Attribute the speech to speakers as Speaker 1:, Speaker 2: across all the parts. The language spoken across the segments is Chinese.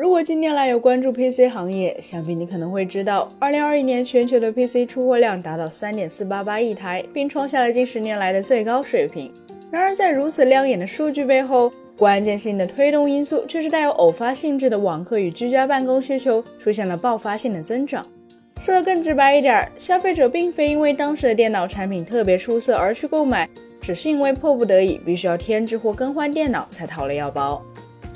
Speaker 1: 如果近年来有关注 PC 行业，想必你可能会知道，2021年全球的 PC 出货量达到3.488亿台，并创下了近十年来的最高水平。然而，在如此亮眼的数据背后，关键性的推动因素却是带有偶发性质的网课与居家办公需求出现了爆发性的增长。说的更直白一点，消费者并非因为当时的电脑产品特别出色而去购买，只是因为迫不得已必须要添置或更换电脑才掏了腰包。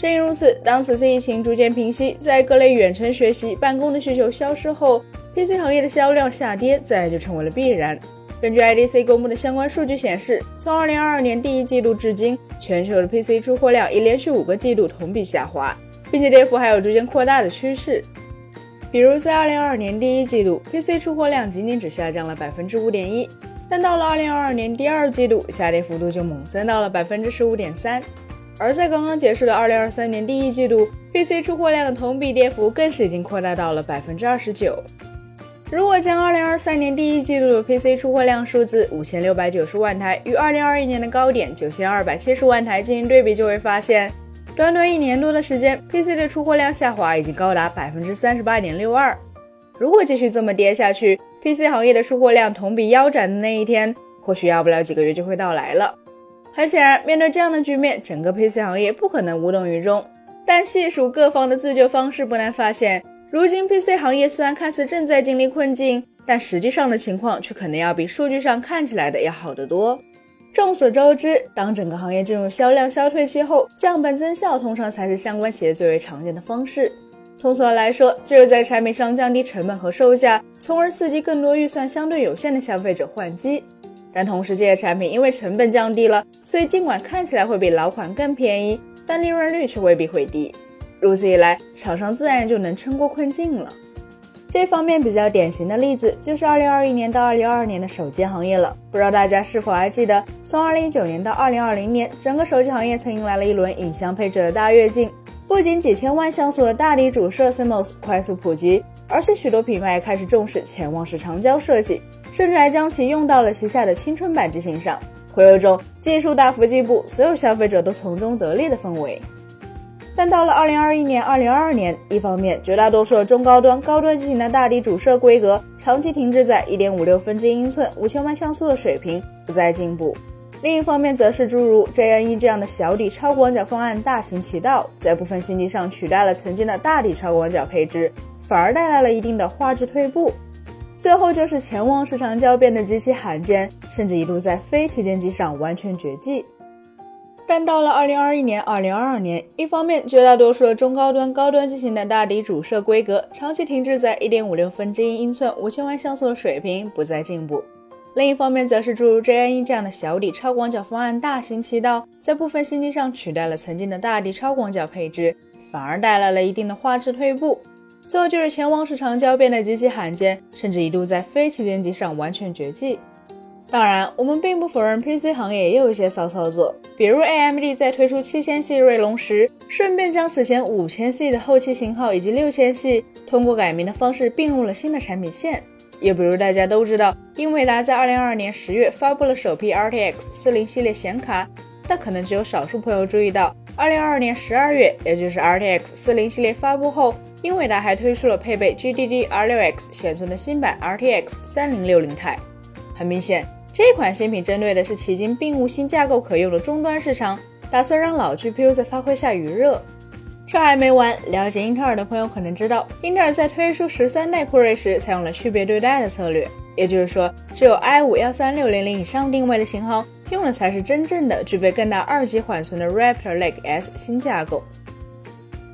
Speaker 1: 正因如此，当此次疫情逐渐平息，在各类远程学习、办公的需求消失后，PC 行业的销量下跌自然就成为了必然。根据 IDC 公布的相关数据显示，从2022年第一季度至今，全球的 PC 出货量已连续五个季度同比下滑，并且跌幅还有逐渐扩大的趋势。比如在2022年第一季度，PC 出货量仅仅只下降了百分之五点一，但到了2022年第二季度，下跌幅度就猛增到了百分之十五点三。而在刚刚结束的二零二三年第一季度，PC 出货量的同比跌幅更是已经扩大到了百分之二十九。如果将二零二三年第一季度的 PC 出货量数字五千六百九十万台与二零二一年的高点九千二百七十万台进行对比，就会发现，短短一年多的时间，PC 的出货量下滑已经高达百分之三十八点六二。如果继续这么跌下去，PC 行业的出货量同比腰斩的那一天，或许要不了几个月就会到来了。很显然，面对这样的局面，整个 PC 行业不可能无动于衷。但细数各方的自救方式，不难发现，如今 PC 行业虽然看似正在经历困境，但实际上的情况却可能要比数据上看起来的要好得多。众所周知，当整个行业进入销量消退期后，降本增效通常才是相关企业最为常见的方式。通俗来说，就是在产品上降低成本和售价，从而刺激更多预算相对有限的消费者换机。但同时，这些产品因为成本降低了，所以尽管看起来会比老款更便宜，但利润率却未必会低。如此一来，厂商自然就能撑过困境了。这方面比较典型的例子就是2021年到2022年的手机行业了。不知道大家是否还记得，从2019年到2020年，整个手机行业曾迎来了一轮影像配置的大跃进。不仅几千万像素的大底主摄 CMOS 快速普及，而且许多品牌也开始重视潜望式长焦设计。甚至还将其用到了旗下的青春版机型上，会有种技术大幅进步，所有消费者都从中得利的氛围。但到了二零二一年、二零二二年，一方面绝大多数中高端、高端机型的大底主摄规格长期停滞在一点五六分之一英寸、五千万像素的水平，不再进步；另一方面，则是诸如 JN-E 这样的小底超广角方案大行其道，在部分新机上取代了曾经的大底超广角配置，反而带来了一定的画质退步。最后就是潜望式长焦变得极其罕见，甚至一度在非旗舰机上完全绝迹。但到了二零二一年、二零二二年，一方面绝大多数的中高端、高端机型的大底主摄规格长期停滞在一点五六分之一英寸、五千万像素的水平，不再进步；另一方面，则是诸如 JN-E 这样的小底超广角方案大行其道，在部分新机上取代了曾经的大底超广角配置，反而带来了一定的画质退步。最后就是前望式长焦变得极其罕见，甚至一度在非旗舰机上完全绝迹。当然，我们并不否认 PC 行业也有一些骚操作，比如 AMD 在推出七千系锐龙时，顺便将此前五千系的后期型号以及六千系通过改名的方式并入了新的产品线。又比如大家都知道，英伟达在二零二二年十月发布了首批 RTX 四零系列显卡，但可能只有少数朋友注意到，二零二二年十二月，也就是 RTX 四零系列发布后。英伟达还推出了配备 GDDR6X 显存的新版 RTX 3060 Ti。很明显，这款新品针对的是迄今并无新架构可用的终端市场，打算让老 GPU 在发挥下余热。这还没完，了解英特尔的朋友可能知道，英特尔在推出十三代酷睿时采用了区别对待的策略，也就是说，只有 i5-13600 以上定位的型号用的才是真正的具备更大二级缓存的 Raptor Lake S 新架构。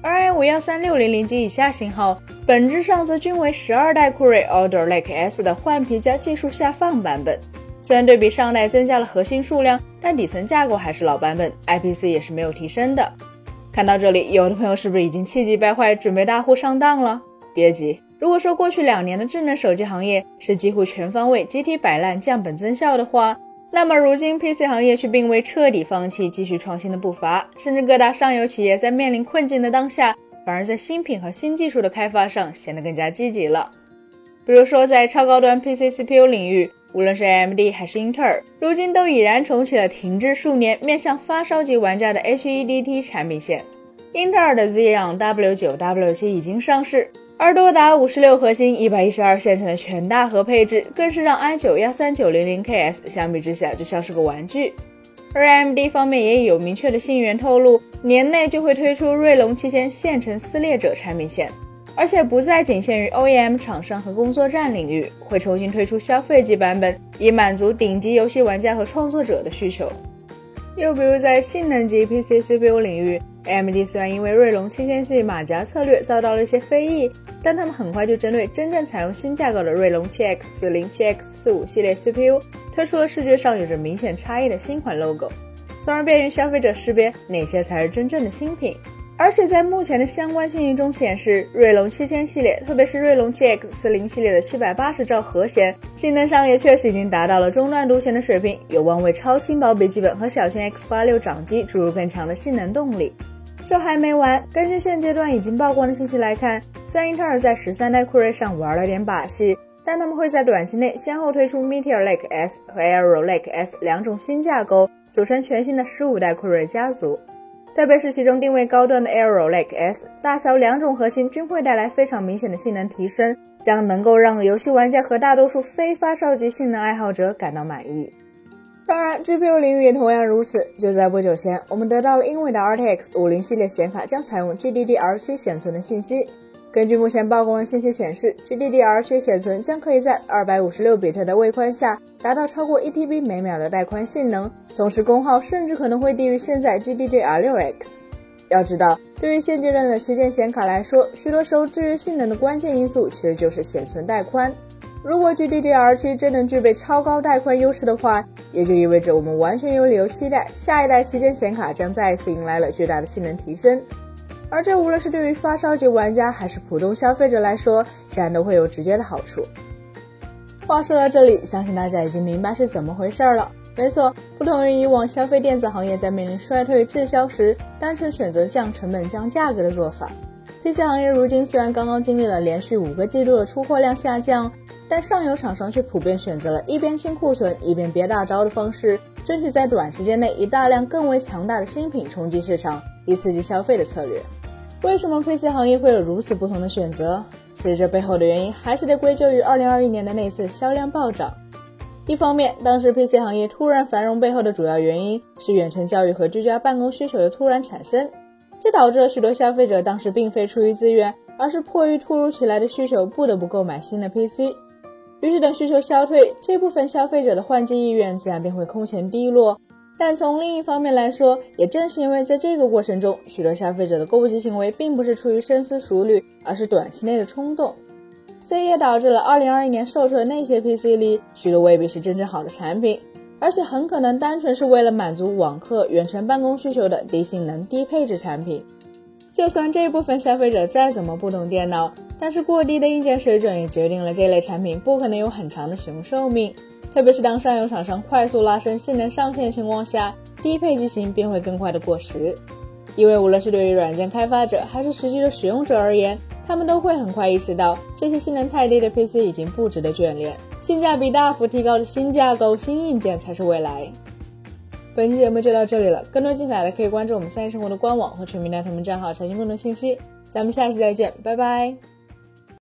Speaker 1: 而 i 五幺三六零零及以下型号，本质上则均为十二代酷睿 Alder Lake S 的换皮加技术下放版本。虽然对比上代增加了核心数量，但底层架构还是老版本，IPC 也是没有提升的。看到这里，有的朋友是不是已经气急败坏，准备大呼上当了？别急，如果说过去两年的智能手机行业是几乎全方位集体摆烂、降本增效的话，那么如今，PC 行业却并未彻底放弃继续创新的步伐，甚至各大上游企业在面临困境的当下，反而在新品和新技术的开发上显得更加积极了。比如说，在超高端 PC CPU 领域，无论是 AMD 还是英特尔，如今都已然重启了停滞数年、面向发烧级玩家的 HEDT 产品线。英特尔的 Xeon W9、W7 已经上市，而多达五十六核心、一百一十二线程的全大核配置，更是让 i9 幺三九零零 KS 相比之下就像是个玩具。而 AMD 方面也已有明确的信源透露，年内就会推出锐龙七千线程撕裂者产品线，而且不再仅限于 OEM 厂商和工作站领域，会重新推出消费级版本，以满足顶级游戏玩家和创作者的需求。又比如在性能级 PC CPU 领域，AMD 虽然因为锐龙七千系马甲策略遭到了一些非议，但他们很快就针对真正采用新架构的锐龙 7X 四零、7X 四五系列 CPU 推出了视觉上有着明显差异的新款 logo，从而便于消费者识别哪些才是真正的新品。而且在目前的相关信息中显示，锐龙七千系列，特别是锐龙七 X 四零系列的七百八十兆核显，性能上也确实已经达到了中段独显的水平，有望为超轻薄笔记本和小型 X 八六掌机注入更强的性能动力。这还没完，根据现阶段已经曝光的信息来看，虽然英特尔在十三代酷睿上玩了点把戏，但他们会在短期内先后推出 Meteor Lake S 和 Arrow Lake S 两种新架构，组成全新的十五代酷睿家族。特别是其中定位高端的 Arrow Lake S，大小两种核心均会带来非常明显的性能提升，将能够让游戏玩家和大多数非发烧级性能爱好者感到满意。当然，GPU 领域也同样如此。就在不久前，我们得到了英伟达 RTX 50系列显卡将采用 GDDR7 显存的信息。根据目前曝光的信息显示，GDDR7 显存将可以在二百五十六比特的位宽下达到超过一 TB 每秒的带宽性能，同时功耗甚至可能会低于现在 GDDR6X。要知道，对于现阶段的旗舰显卡来说，许多时候制约性能的关键因素其实就是显存带宽。如果 GDDR7 真能具备超高带宽优势的话，也就意味着我们完全有理由期待下一代旗舰显卡将再一次迎来了巨大的性能提升。而这无论是对于发烧级玩家还是普通消费者来说，显然都会有直接的好处。话说到这里，相信大家已经明白是怎么回事了。没错，不同于以往消费电子行业在面临衰退滞销时，单纯选择降成本、降价格的做法，PC 行业如今虽然刚刚经历了连续五个季度的出货量下降，但上游厂商却普遍选择了一边清库存，一边憋大招的方式，争取在短时间内以大量更为强大的新品冲击市场，以刺激消费的策略。为什么 PC 行业会有如此不同的选择？其实这背后的原因还是得归咎于2021年的那次销量暴涨。一方面，当时 PC 行业突然繁荣背后的主要原因是远程教育和居家办公需求的突然产生，这导致了许多消费者当时并非出于自愿，而是迫于突如其来的需求，不得不购买新的 PC。于是等需求消退，这部分消费者的换机意愿自然便会空前低落。但从另一方面来说，也正是因为在这个过程中，许多消费者的购物级行为并不是出于深思熟虑，而是短期内的冲动，所以也导致了2021年售出的那些 PC 里，许多未必是真正好的产品，而且很可能单纯是为了满足网课、远程办公需求的低性能、低配置产品。就算这部分消费者再怎么不懂电脑，但是过低的硬件水准也决定了这类产品不可能有很长的使用寿命。特别是当上游厂商快速拉升性能上限的情况下，低配机型便会更快的过时。因为无论是对于软件开发者还是实际的使用者而言，他们都会很快意识到这些性能太低的 PC 已经不值得眷恋，性价比大幅提高的新架构、新硬件才是未来。本期节目就到这里了，更多精彩的可以关注我们三一生活的官网或全民大他们账号查询更多信息。咱们下期再见，拜拜。